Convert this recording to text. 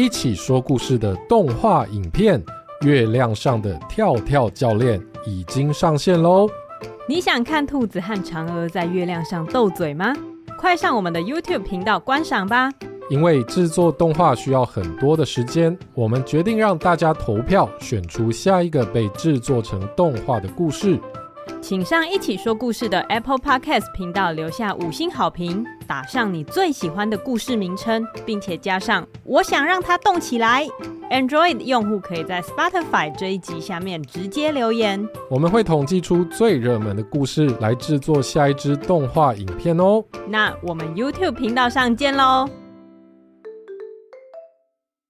一起说故事的动画影片《月亮上的跳跳教练》已经上线喽！你想看兔子和嫦娥在月亮上斗嘴吗？快上我们的 YouTube 频道观赏吧！因为制作动画需要很多的时间，我们决定让大家投票选出下一个被制作成动画的故事。请上一起说故事的 Apple Podcast 频道留下五星好评，打上你最喜欢的故事名称，并且加上“我想让它动起来”。Android 用户可以在 Spotify 这一集下面直接留言，我们会统计出最热门的故事来制作下一支动画影片哦。那我们 YouTube 频道上见喽！